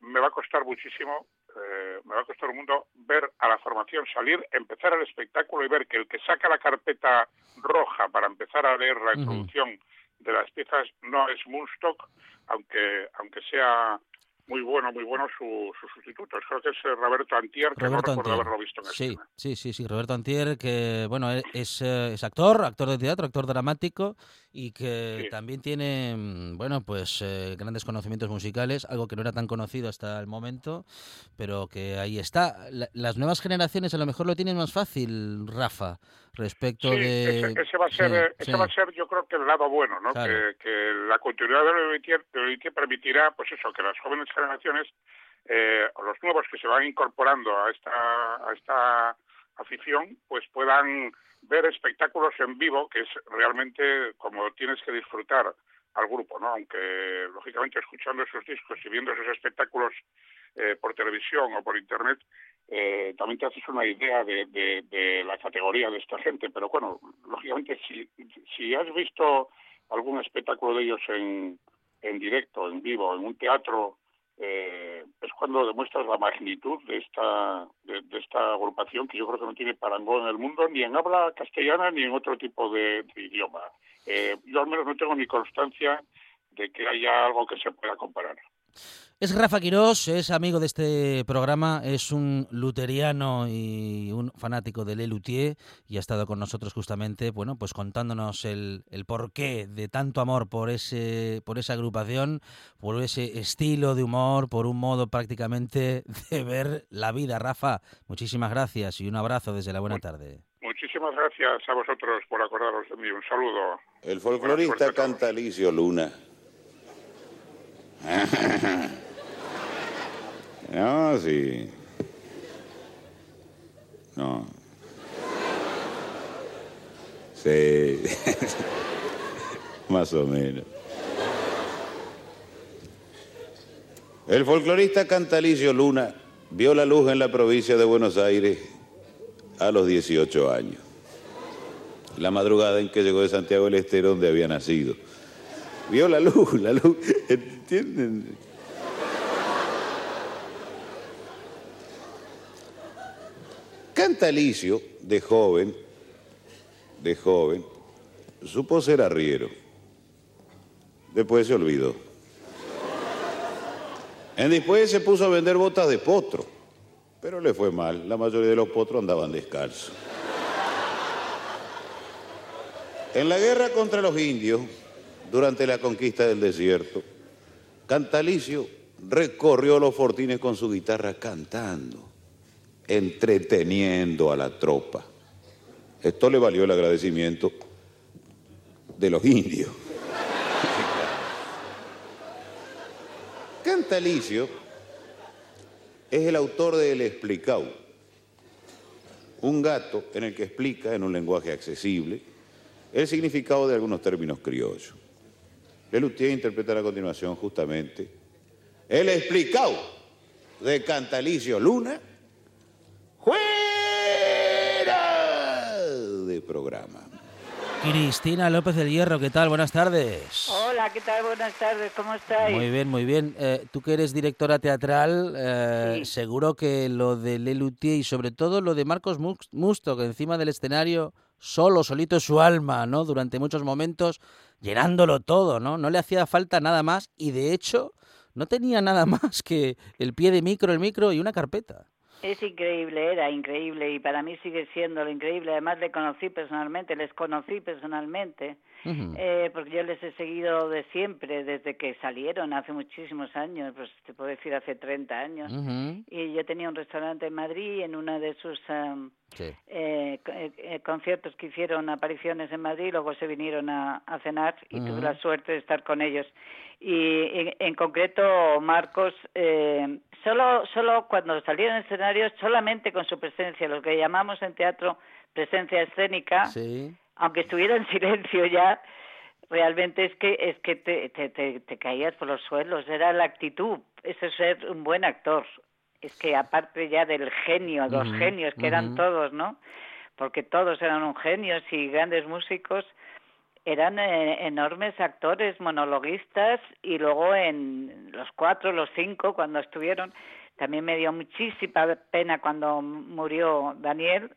me va a costar muchísimo, eh, me va a costar un mundo ver a la formación salir, empezar el espectáculo y ver que el que saca la carpeta roja para empezar a leer la introducción de las piezas no es Moonstock, aunque aunque sea muy bueno, muy bueno su, su sustituto. Creo que es eh, Roberto Antier, que Roberto no recuerdo Antier. haberlo visto en Sí, escena. sí, sí, sí, Roberto Antier, que bueno, e- es, eh, es actor, actor de teatro, actor dramático y que Sí. también tiene, mm, bueno, pues eh, grandes conocimientos musicales, algo que no era tan conocido hasta el momento, pero que ahí está. La- las nuevas generaciones a lo mejor lo tienen más fácil, Rafa, respecto Sí, de... ese, ese va a ser, Sí, eh, ese sí. va a ser, yo creo que el lado bueno, ¿no? Claro. Que, que la continuidad de de Lelutier permitirá, pues eso, que las jóvenes generaciones, eh, los nuevos que se van incorporando a esta, a esta afición, pues puedan ver espectáculos en vivo, que es realmente como tienes que disfrutar al grupo, ¿no? Aunque, lógicamente, escuchando esos discos y viendo esos espectáculos eh, por televisión o por internet, eh, también te haces una idea de, de- de la categoría de esta gente. Pero bueno, lógicamente, si, si has visto algún espectáculo de ellos en, en directo, en vivo, en un teatro, eh, es cuando demuestras la magnitud de esta, de, esta agrupación que yo creo que no tiene parangón en el mundo, ni en habla castellana ni en otro tipo de, de idioma. Eh, yo al menos no tengo ni constancia de que haya algo que se pueda comparar. Es Rafa Quirós, es amigo de este programa, es un luteriano y un fanático de Le Luthier y ha estado con nosotros justamente, bueno, pues contándonos el, el porqué de tanto amor por ese, por esa agrupación, por ese estilo de humor, por un modo prácticamente de ver la vida. Rafa, muchísimas gracias y un abrazo desde la buena tarde. Muchísimas gracias a vosotros por acordaros de mí. Un saludo. El folclorista canta Alicio Luna. No, sí. No. Sí. Más o menos. El folclorista Cantalicio Luna vio la luz en la provincia de Buenos Aires a los 18 años. La madrugada en que llegó de Santiago del Estero, donde había nacido. Vio la luz, la luz. ¿Entienden? Cantalicio, de joven, de joven, supo ser arriero. Después se olvidó. En después se puso a vender botas de potro, pero le fue mal. La mayoría de los potros andaban descalzos. En la guerra contra los indios, durante la conquista del desierto, Cantalicio recorrió los fortines con su guitarra cantando, entreteniendo a la tropa. Esto le valió el agradecimiento de los indios. Cantalicio es el autor de El Explicau, un gato en el que explica en un lenguaje accesible el significado de algunos términos criollos. Lelutier interpretará a continuación justamente El Explicau de Cantalicio Luna, fuera de programa. Cristina López del Hierro, ¿qué tal? Buenas tardes. Hola, ¿qué tal? Buenas tardes, ¿cómo estáis? Muy bien, muy bien. Eh, tú que eres directora teatral, eh, Sí. seguro que lo de Lelutier y sobre todo lo de Marcos Mus- Musto, que encima del escenario, solo, solito su alma, ¿no? Durante muchos momentos, llenándolo todo, ¿no? No le hacía falta nada más y de hecho no tenía nada más que el pie de micro, el micro y una carpeta. Es increíble, era increíble y para mí sigue siendo lo increíble. Además le conocí personalmente, les conocí personalmente, eh, porque yo les he seguido de siempre, desde que salieron hace muchísimos años, pues te puedo decir hace 30 años. Y yo tenía un restaurante en Madrid, en una de sus em, Sí. eh, eh, eh, conciertos que hicieron apariciones en Madrid, luego se vinieron a, a cenar y tuve la suerte de estar con ellos. Y en, en concreto, Marcos, eh, solo, solo cuando salieron en escenarios, solamente con su presencia, lo que llamamos en teatro presencia escénica, Sí. aunque estuviera en silencio ya, realmente es que es que te, te, te, te caías por los suelos, era la actitud, eso es ser un buen actor. Es que aparte ya del genio, los genios que eran todos, ¿no? Porque todos eran un genios y grandes músicos, eran eh, enormes actores, monologuistas y luego en los cuatro, los cinco, cuando estuvieron, también me dio muchísima pena cuando murió Daniel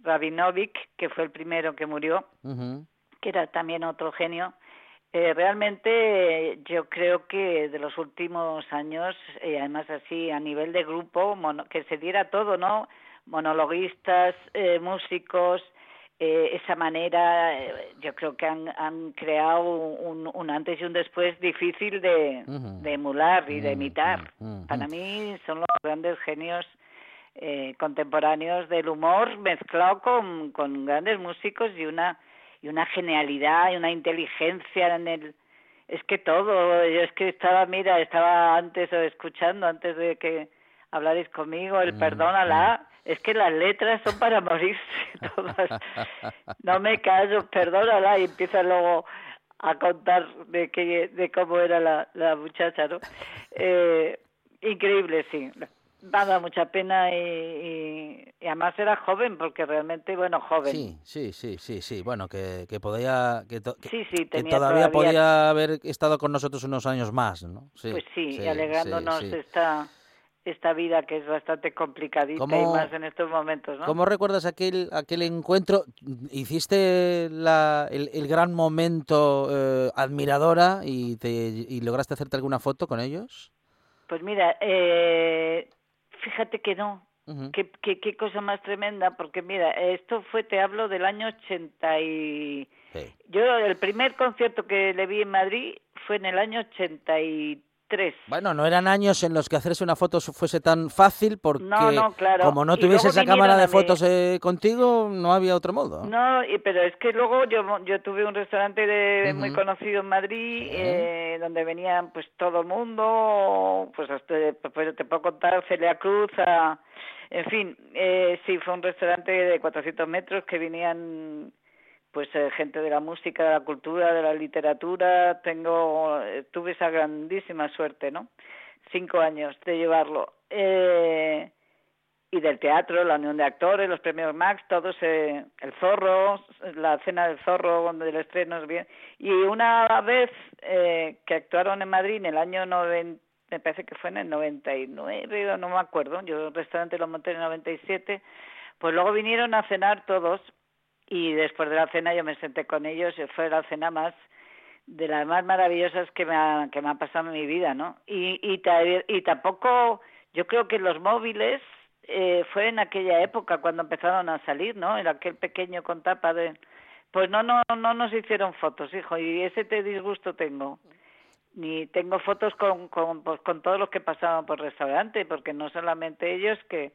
Rabinovic, que fue el primero que murió, que era también otro genio. Eh, realmente eh, yo creo que de los últimos años, y además así a nivel de grupo, mono- que se diera todo, ¿no? Monologuistas, eh, músicos, eh, esa manera, eh, yo creo que han, han creado un, un antes y un después difícil de, de emular y de imitar. Para mí son los grandes genios eh, contemporáneos del humor mezclado con, con grandes músicos y una y una genialidad y una inteligencia en el es que todo yo es que estaba mira estaba antes escuchando antes de que hablarais conmigo el Mm, perdónala es que las letras son para morirse todas. No me callo perdónala y empieza luego a contar de que de cómo era la, la muchacha no eh, increíble sí. Dado mucha pena y, y- y además era joven porque realmente bueno joven. Sí, sí, sí, sí, sí. Bueno, que, que podía, que, to- que- sí sí que tenía todavía, podía haber estado con nosotros unos años más, ¿no? Sí, pues sí, sí, y alegrándonos sí, esta esta vida que es bastante complicadita y ¿Cómo- más en estos momentos ¿no? ¿Cómo recuerdas aquel, aquel encuentro? ¿Hiciste la- el, el gran momento eh, admiradora y, te, y lograste hacerte alguna foto con ellos? Pues mira, eh, fíjate que no. Qué, qué, qué cosa más tremenda, porque mira, esto fue, te hablo del año 80 y... Sí. Yo el primer concierto que le vi en Madrid fue en el año 83. Bueno, no eran años en los que hacerse una foto fuese tan fácil porque No, no, claro. como no tuviese esa cámara de fotos eh, contigo, no había otro modo. No, y, pero es que luego yo, yo tuve un restaurante de, muy conocido en Madrid eh, donde venían pues todo el mundo, pues hasta, pues, te puedo contar Celia Cruz, a- en fin, eh, sí, fue un restaurante de 400 metros que venían pues eh, gente de la música, de la cultura, de la literatura. Tengo, eh, tuve esa grandísima suerte, ¿no? Cinco años de llevarlo. Eh, y del teatro, la Unión de Actores, los premios Max, todos, eh, el Zorro, la cena del Zorro, donde el estreno es bien. Y una vez eh, que actuaron en Madrid en el año 90, me parece que fue en el 99, o no me acuerdo, yo el restaurante lo monté en el 97, pues luego vinieron a cenar todos y después de la cena yo me senté con ellos y fue la cena más de las más maravillosas que me ha, que me ha pasado en mi vida, ¿no? Y, y, y tampoco, yo creo que los móviles eh, fue en aquella época cuando empezaron a salir, ¿no? En aquel pequeño con tapa de... Pues no, no, no nos hicieron fotos, hijo, y ese te disgusto tengo. Ni tengo fotos con, con, pues, con todos los que pasaban por restaurante, porque no solamente ellos, que,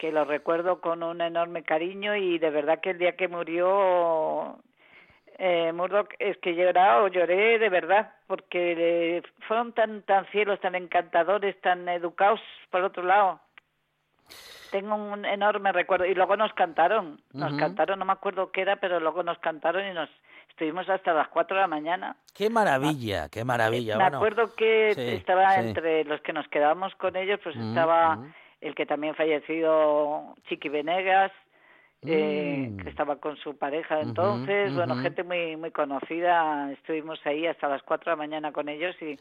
que los recuerdo con un enorme cariño y de verdad que el día que murió eh, Murdoch es que llorado, lloré de verdad, porque eh, fueron tan, tan cielos, tan encantadores, tan educados por otro lado. Tengo un enorme recuerdo. Y luego nos cantaron, nos cantaron, no me acuerdo qué era, pero luego nos cantaron y nos estuvimos hasta las 4 de la mañana. Qué maravilla, qué maravilla. Me bueno. acuerdo que sí, estaba sí. entre los que nos quedamos con ellos, pues Ujú, estaba ujú. El que también fallecido, Chiqui Venegas, eh, Mm. que estaba con su pareja entonces, bueno, gente muy muy conocida, estuvimos ahí hasta las 4 de la mañana con ellos y,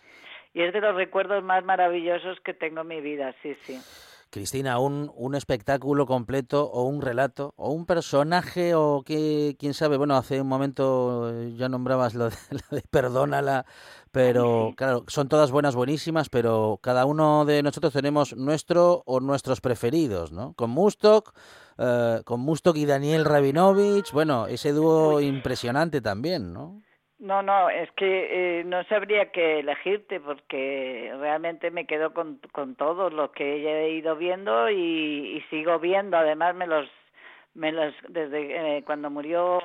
y es de los recuerdos más maravillosos que tengo en mi vida, sí, sí. Cristina, un, un espectáculo completo o un relato o un personaje o que, quién sabe, bueno, hace un momento eh, ya nombrabas lo de, lo de Perdónala, pero claro, son todas buenas, buenísimas, pero cada uno de nosotros tenemos nuestro o nuestros preferidos, ¿no? Con Mustok, eh, con Mustok y Daniel Rabinovich, bueno, ese dúo impresionante también, ¿no? No, no, es que eh, no sabría qué elegirte porque realmente me quedo con, con todo lo que he ido viendo y, y sigo viendo. Además, me los, me los desde eh, cuando murió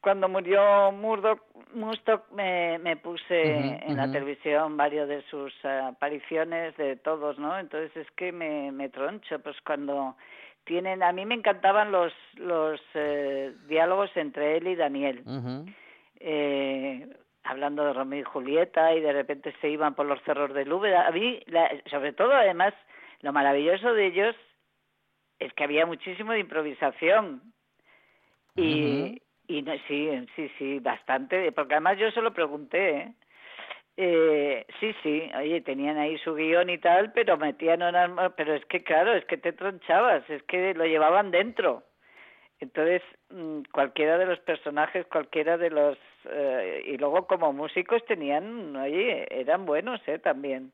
cuando murió Murdoch, Murdoch me, me puse en la televisión varios de sus apariciones de todos, ¿no? Entonces es que me, me troncho, pues cuando tienen, a mí me encantaban los los eh, diálogos entre él y Daniel. Eh, hablando de Romeo y Julieta y de repente se iban por los cerros de Úbeda. A mí, la- sobre todo, además, lo maravilloso de ellos es que había muchísimo de improvisación. Y, y no, sí, sí, sí, bastante, porque además yo se lo pregunté, ¿eh? Eh, sí, sí, oye, tenían ahí su guion y tal, pero metían unas... Pero es que, claro, es que te tronchabas, es que lo llevaban dentro. Entonces, mm, cualquiera de los personajes, cualquiera de los... eh, y luego como músicos tenían, oye, eran buenos, ¿eh? También.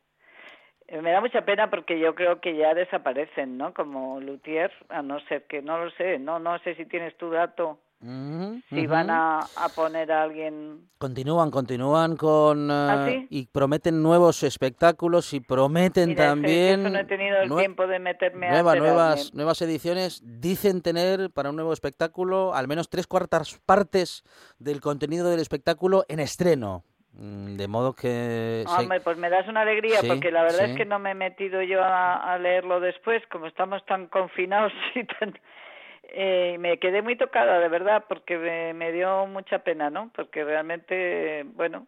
Eh, Me da mucha pena porque yo creo que ya desaparecen, ¿no? Como Luthier, a no ser que, no lo sé, no no sé si tienes tu dato, Si van a, a poner a alguien... Continúan, continúan con... ¿Ah, eh, sí? Y prometen nuevos espectáculos y prometen Mira, también... eso no he tenido el tiempo de meterme a Nueva- enterarme. nuevas, nuevas ediciones dicen tener para un nuevo espectáculo al menos tres cuartas partes del contenido del espectáculo en estreno. Mm, De modo que... Hombre, pues me das una alegría Sí, porque la verdad sí. es que no me he metido yo a, a leerlo después, como estamos tan confinados y tan... Eh, me quedé muy tocada, de verdad, porque me, me dio mucha pena, ¿no? Porque realmente, bueno,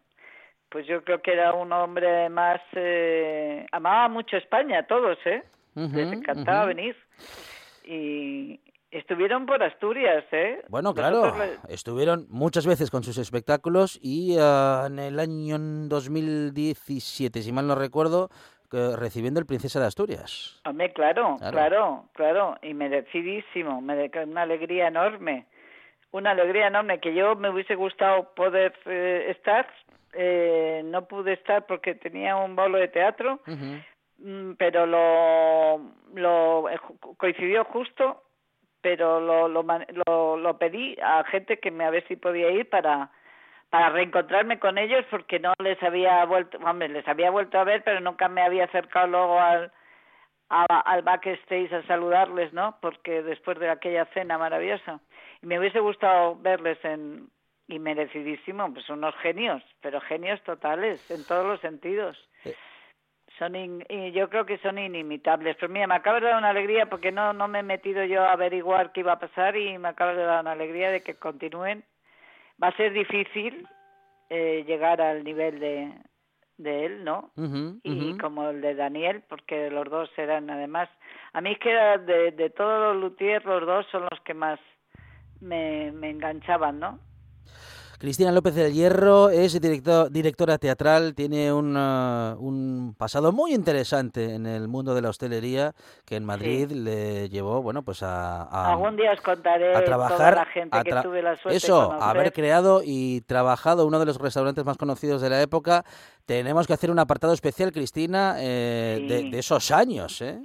pues yo creo que era un hombre más... Eh, amaba mucho España, todos, ¿eh? Les encantaba venir. Y estuvieron por Asturias, ¿eh? Bueno, claro, Nosotros estuvieron muchas veces con sus espectáculos y ah, en el año 2017, si mal no recuerdo, recibiendo el Princesa de Asturias. Hombre, claro, Claro. claro, claro, y merecidísimo, una alegría enorme, una alegría enorme que yo me hubiese gustado poder eh, estar, eh, no pude estar porque tenía un bolo de teatro, mm, pero lo, lo eh, coincidió justo, pero lo, lo, lo, lo pedí a gente que me a ver si podía ir para para reencontrarme con ellos porque no les había vuelto, hombre, les había vuelto a ver, pero nunca me había acercado luego al a- al backstage a saludarles, ¿no? Porque después de aquella cena maravillosa. Y me hubiese gustado verles en y merecidísimo, pues unos genios, pero genios totales en todos los sentidos. Son in- y yo creo que son inimitables. Pero mira, me acaba de dar una alegría porque no no me he metido yo a averiguar qué iba a pasar y me acaba de dar una alegría de que continúen va a ser difícil eh, llegar al nivel de, de él, ¿no? Y como el de Daniel, porque los dos eran además, a mí es que era de, de todos los luthiers, los dos son los que más me, me enganchaban, ¿no? Cristina López del Hierro es director- directora teatral, tiene un, ah, un pasado muy interesante en el mundo de la hostelería que en Madrid le llevó, bueno, pues a, a- Algún día os contaré a toda trabajar, la gente a que tuve la suerte de eso, conocer. haber creado y trabajado uno de los restaurantes más conocidos de la época. Tenemos que hacer un apartado especial, Cristina, eh, de, de esos años, ¿eh?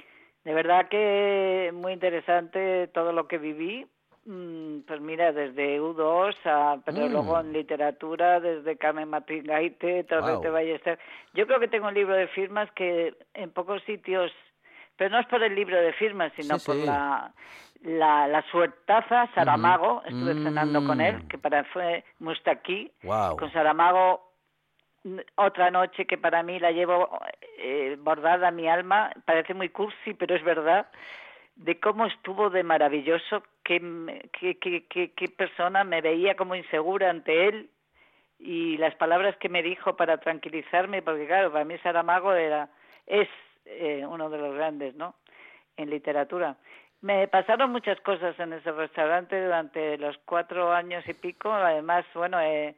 De verdad que muy interesante todo lo que viví. Mm, Pues mira, desde U2 a, pero Mm. luego en literatura, desde Carmen Martín Gaite, Torrete Guau. Ballester. Yo creo que tengo un libro de firmas que en pocos sitios, pero no es por el libro de firmas, sino Sí, por sí. la, la, la suertaza, Saramago, Ujú. estuve cenando con él, Mm. que para fue Mustaquí, Wow. con Saramago otra noche que para mí la llevo eh, bordada a mi alma, parece muy cursi, pero es verdad, de cómo estuvo de maravilloso, qué, qué, qué, qué persona me veía como insegura ante él y las palabras que me dijo para tranquilizarme, porque claro, para mí Saramago era, es eh, uno de los grandes, ¿no? En literatura. Me pasaron muchas cosas en ese restaurante durante los cuatro años y pico. Además, bueno, eh,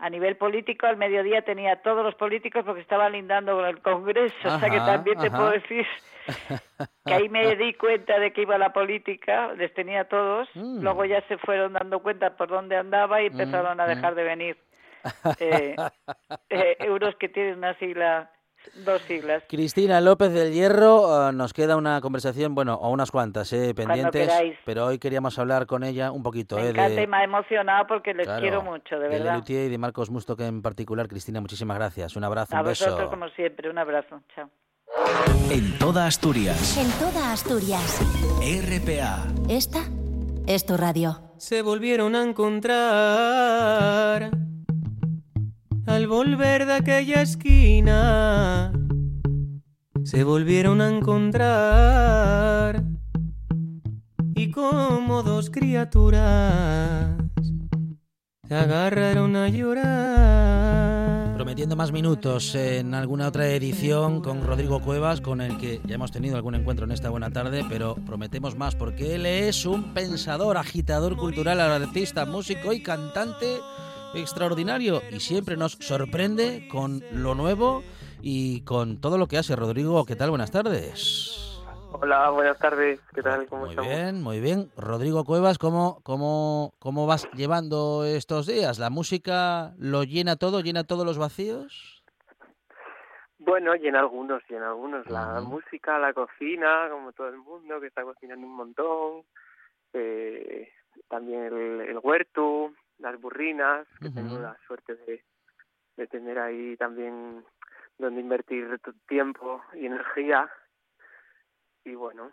a nivel político, al mediodía tenía a todos los políticos porque estaba lindando con el Congreso. o sea que Ajá, también te puedo decir que ahí me di cuenta de que iba la política, les tenía a todos. Mm. Luego ya se fueron dando cuenta por dónde andaba y empezaron a mm. dejar de venir. Eh, eh, euros que tienen una sigla, dos siglas. Cristina López del Hierro, ah, nos queda una conversación, bueno, o unas cuantas, eh, pendientes, queráis. pero hoy queríamos hablar con ella un poquito, Me eh, encanta de, y me ha emocionado porque les claro, quiero mucho, de de verdad. Lelutier y de Marcos Mustock en particular. Cristina, muchísimas gracias. Un abrazo, A un beso. vosotros, como siempre, un abrazo. Chao. En toda Asturias. En toda Asturias. RPA. Esta es tu radio. se volvieron a encontrar al volver de aquella esquina. Se volvieron a encontrar y como dos criaturas se agarraron a llorar. Prometiendo más minutos en alguna otra edición con Rodrigo Cuevas, con el que ya hemos tenido algún encuentro en esta buena tarde, pero prometemos más porque él es un pensador, agitador cultural, artista, músico y cantante extraordinario y siempre nos sorprende con lo nuevo y con todo lo que hace. Rodrigo, ¿qué tal? Buenas tardes. Hola, buenas tardes. ¿Qué tal? ¿Cómo Muy estamos? bien, muy bien. Rodrigo Cuevas, ¿cómo, cómo, ¿cómo vas llevando estos días? ¿La música lo llena todo, llena todos los vacíos? Bueno, y en algunos, y en algunos. La música, la cocina, como todo el mundo que está cocinando un montón. Eh, también el, el huerto, las burrinas, que tengo la suerte de, de tener ahí también donde invertir tiempo y energía. Y bueno,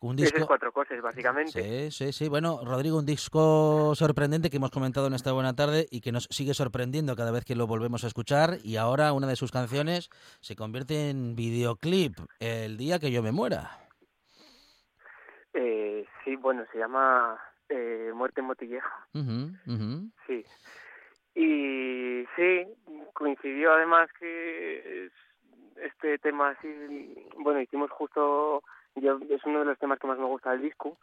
Un esas disco... cuatro cosas, básicamente. Sí, sí, sí. Bueno, Rodrigo, un disco sorprendente que hemos comentado en esta buena tarde y que nos sigue sorprendiendo cada vez que lo volvemos a escuchar. Y ahora una de sus canciones se convierte en videoclip, El día que yo me muera. Eh, sí, bueno, se llama eh, Muerte en Motilleja. Sí. Y sí, coincidió además que es- este tema así, bueno, hicimos justo, yo es uno de los temas que más me gusta del disco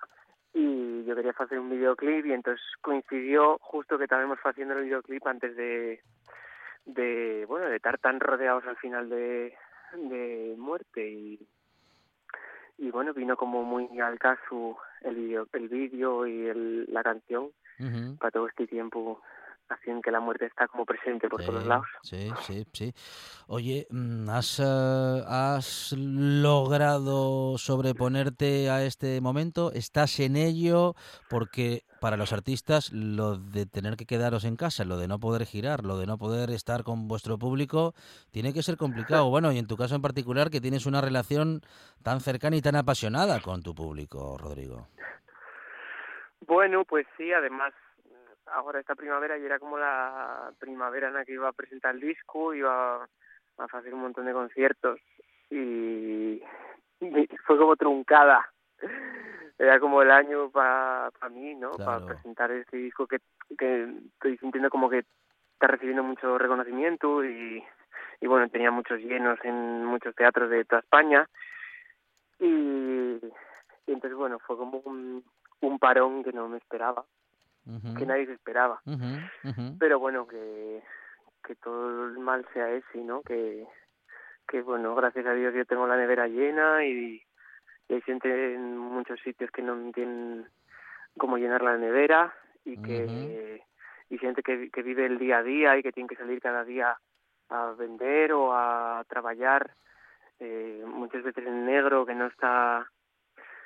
y yo quería hacer un videoclip y entonces coincidió justo que estábamos haciendo el videoclip antes de, de bueno, de estar tan rodeados al final de, de muerte y, y bueno, vino como muy al caso el vídeo el vídeo y el, la canción para todo este tiempo haciendo que la muerte está como presente por todos Sí, lados. Sí, sí, sí. Oye, mm, ¿has, eh, ¿has logrado sobreponerte a este momento? ¿Estás en ello? Porque para los artistas lo de tener que quedaros en casa, lo de no poder girar, lo de no poder estar con vuestro público, tiene que ser complicado. Bueno, y en tu caso en particular, que tienes una relación tan cercana y tan apasionada con tu público, Rodrigo. Bueno, pues sí, además ahora esta primavera y era como la primavera en la que iba a presentar el disco, iba a hacer un montón de conciertos y, y fue como truncada era como el año para mí, ¿no? Para presentar este disco que, que estoy sintiendo como que está recibiendo mucho reconocimiento y, y bueno, tenía muchos llenos en muchos teatros de toda España. Y, y entonces, bueno, fue como un, un parón que no me esperaba, Que nadie se esperaba. Pero bueno, que, que todo el mal sea ese, ¿no? Que, que bueno, gracias a Dios yo tengo la nevera llena y, y hay gente en muchos sitios que no tienen cómo llenar la nevera y que y gente que, que vive el día a día y que tiene que salir cada día a vender o a trabajar eh, muchas veces en negro que no está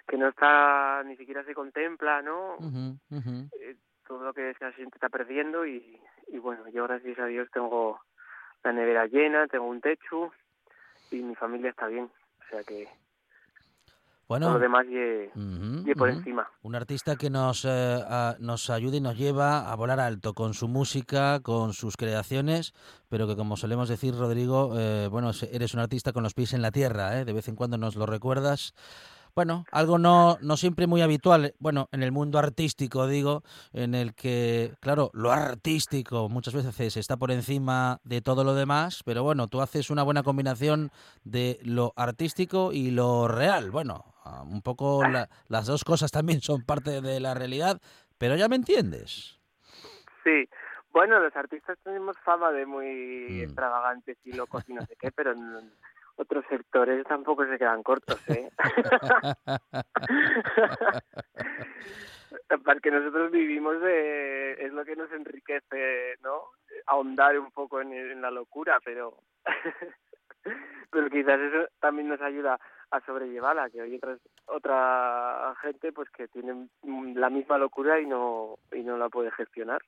que no está ni siquiera se contempla no eh, todo lo que gente está perdiendo y, y bueno, yo gracias a Dios tengo la nevera llena, tengo un techo y mi familia está bien. O sea que Bueno, lo demás ye, ujú, ye por ujú. encima. Un artista que nos, eh, a- nos ayuda y nos lleva a volar alto con su música, con sus creaciones, pero que como solemos decir, Rodrigo, eh, bueno, se- eres un artista con los pies en la tierra, ¿eh? de vez en cuando nos lo recuerdas. Bueno, algo no, no siempre muy habitual, bueno, en el mundo artístico, digo, en el que, claro, lo artístico muchas veces está por encima de todo lo demás, pero bueno, tú haces una buena combinación de lo artístico y lo real. Bueno, ah, un poco la- las dos cosas también son parte de la realidad, pero ya me entiendes. Sí, bueno, los artistas tenemos fama de muy Mm. extravagantes y locos y no sé qué, pero otros sectores tampoco se quedan cortos, ¿eh? Porque nosotros vivimos de... es lo que nos enriquece, ¿no? Ahondar un poco en, en la locura, pero... pero quizás eso también nos ayuda a sobrellevarla, que hay otras, otra gente pues que tiene la misma locura y no, y no la puede gestionar.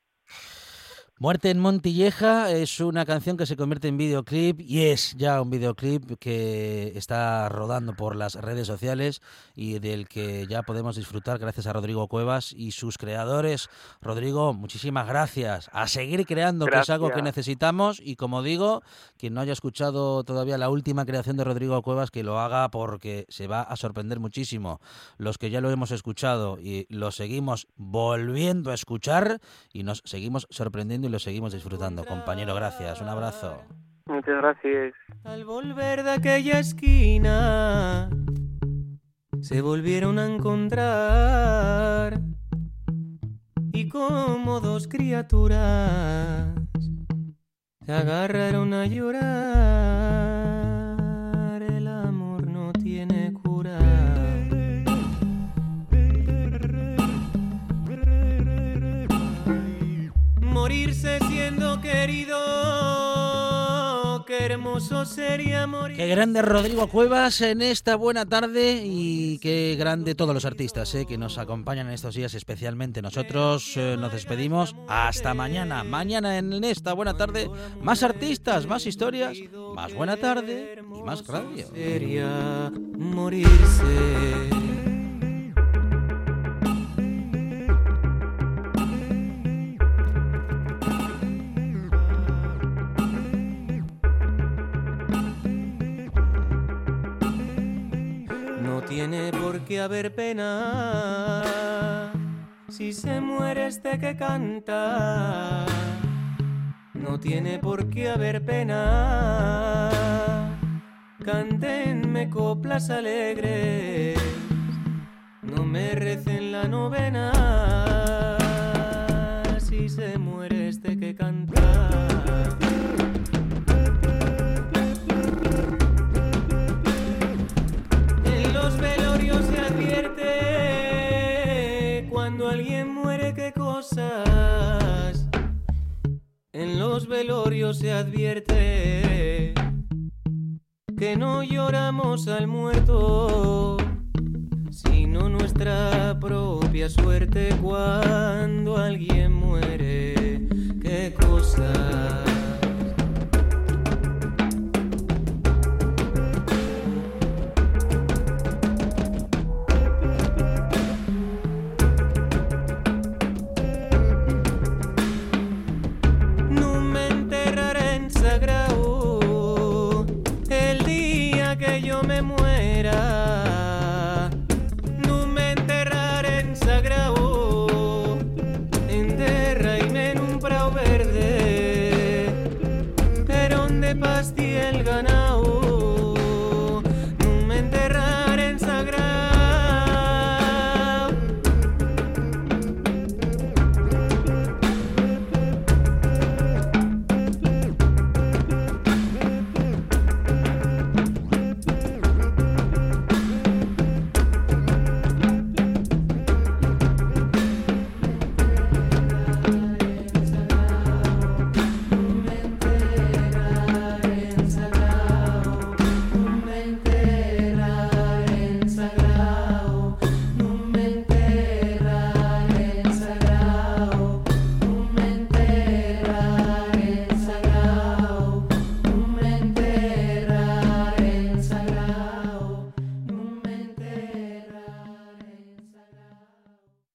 Muerte en Montilleja es una canción que se convierte en videoclip y es ya un videoclip que está rodando por las redes sociales y del que ya podemos disfrutar gracias a Rodrigo Cuevas y sus creadores. Rodrigo, muchísimas gracias. A seguir creando, que es algo que Gracias. necesitamos y como digo, quien no haya escuchado todavía la última creación de Rodrigo Cuevas, que lo haga porque se va a sorprender muchísimo. Los que ya lo hemos escuchado y lo seguimos volviendo a escuchar y nos seguimos sorprendiendo y lo seguimos disfrutando. Compañero, gracias. Un abrazo. Muchas gracias. Al volver de aquella esquina, se volvieron a encontrar. Y como dos criaturas, se agarraron a llorar. Querido, qué hermoso sería morir. Qué grande Rodrigo Cuevas en esta buena tarde y qué grande todos los artistas eh, que nos acompañan en estos días, especialmente nosotros. eh, nos despedimos hasta mañana. Mañana en esta buena tarde, más artistas, más historias, más buena tarde y más radio. Sería morirse. Tiene por qué haber pena si se muere este que canta. No tiene por qué haber pena. Cántenme coplas alegres, no me recen la novena. Si se muere este que canta. En los velorios se advierte que no lloramos al muerto, sino nuestra propia suerte cuando alguien muere. Qué cosas.